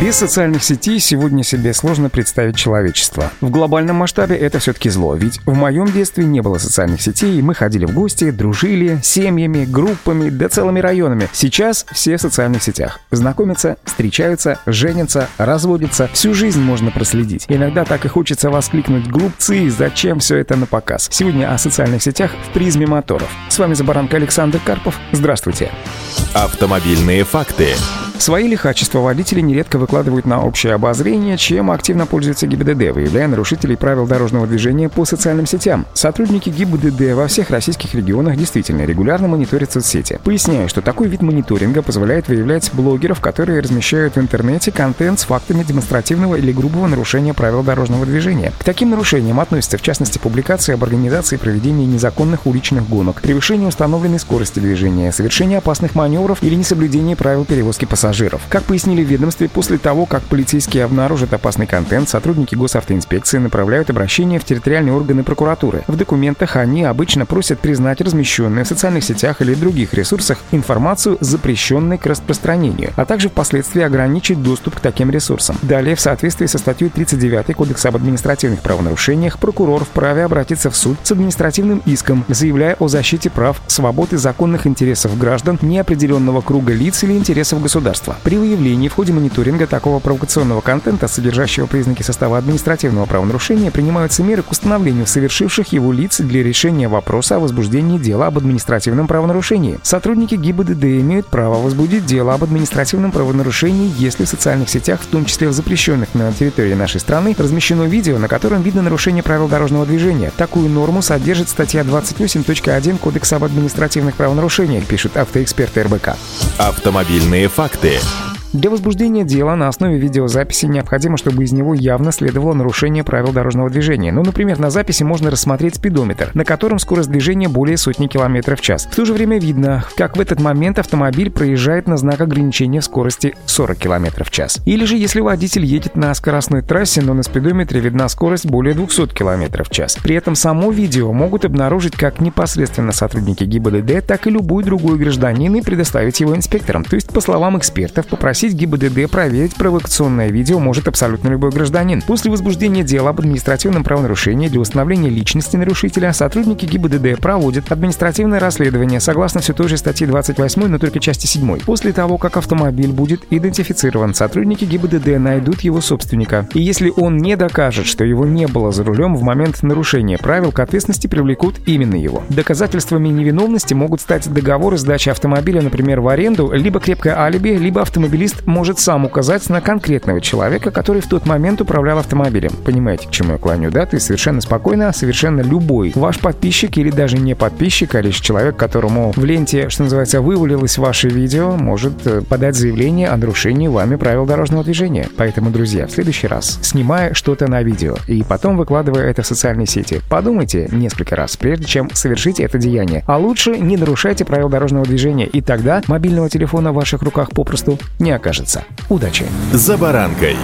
Без социальных сетей сегодня себе сложно представить человечество. В глобальном масштабе это все-таки зло, ведь в моем детстве не было социальных сетей, и мы ходили в гости, дружили, семьями, группами, да целыми районами. Сейчас все в социальных сетях. Знакомятся, встречаются, женятся, разводятся. Всю жизнь можно проследить. Иногда так и хочется воскликнуть «Глупцы, зачем все это на показ?» Сегодня о социальных сетях в призме моторов. С вами Забаранка Александр Карпов. Здравствуйте. Автомобильные факты. Свои лихачества водители нередко выкладывают на общее обозрение, чем активно пользуется ГИБДД, выявляя нарушителей правил дорожного движения по социальным сетям. Сотрудники ГИБДД во всех российских регионах действительно регулярно мониторят соцсети. Поясняю, что такой вид мониторинга позволяет выявлять блогеров, которые размещают в интернете контент с фактами демонстративного или грубого нарушения правил дорожного движения. К таким нарушениям относятся в частности публикации об организации проведения незаконных уличных гонок, превышение установленной скорости движения, совершение опасных маневров или несоблюдение правил перевозки пассажиров пассажиров. Как пояснили в ведомстве, после того, как полицейские обнаружат опасный контент, сотрудники госавтоинспекции направляют обращение в территориальные органы прокуратуры. В документах они обычно просят признать размещенную в социальных сетях или других ресурсах информацию, запрещенной к распространению, а также впоследствии ограничить доступ к таким ресурсам. Далее, в соответствии со статьей 39 Кодекса об административных правонарушениях, прокурор вправе обратиться в суд с административным иском, заявляя о защите прав, свобод и законных интересов граждан неопределенного круга лиц или интересов государства государства. При выявлении в ходе мониторинга такого провокационного контента, содержащего признаки состава административного правонарушения, принимаются меры к установлению совершивших его лиц для решения вопроса о возбуждении дела об административном правонарушении. Сотрудники ГИБДД имеют право возбудить дело об административном правонарушении, если в социальных сетях, в том числе в запрещенных на территории нашей страны, размещено видео, на котором видно нарушение правил дорожного движения. Такую норму содержит статья 28.1 Кодекса об административных правонарушениях, пишут автоэксперты РБК. Автомобильные факты. Repórter. Для возбуждения дела на основе видеозаписи необходимо, чтобы из него явно следовало нарушение правил дорожного движения. Ну, например, на записи можно рассмотреть спидометр, на котором скорость движения более сотни километров в час. В то же время видно, как в этот момент автомобиль проезжает на знак ограничения скорости 40 километров в час. Или же, если водитель едет на скоростной трассе, но на спидометре видна скорость более 200 километров в час. При этом само видео могут обнаружить как непосредственно сотрудники ГИБДД, так и любой другой гражданин и предоставить его инспекторам. То есть, по словам экспертов, попросить попросить ГИБДД проверить провокационное видео может абсолютно любой гражданин. После возбуждения дела об административном правонарушении для установления личности нарушителя сотрудники ГИБДД проводят административное расследование согласно все той же статьи 28, но только части 7. После того, как автомобиль будет идентифицирован, сотрудники ГИБДД найдут его собственника. И если он не докажет, что его не было за рулем в момент нарушения правил, к ответственности привлекут именно его. Доказательствами невиновности могут стать договоры сдачи автомобиля, например, в аренду, либо крепкое алиби, либо автомобилист может сам указать на конкретного человека, который в тот момент управлял автомобилем. Понимаете, к чему я клоню, да? Ты совершенно спокойно, совершенно любой ваш подписчик или даже не подписчик, а лишь человек, которому в ленте, что называется, вывалилось ваше видео, может э, подать заявление о нарушении вами правил дорожного движения. Поэтому, друзья, в следующий раз, снимая что-то на видео и потом выкладывая это в социальные сети, подумайте несколько раз, прежде чем совершить это деяние. А лучше не нарушайте правила дорожного движения, и тогда мобильного телефона в ваших руках попросту не окажется. Удачи! «За баранкой»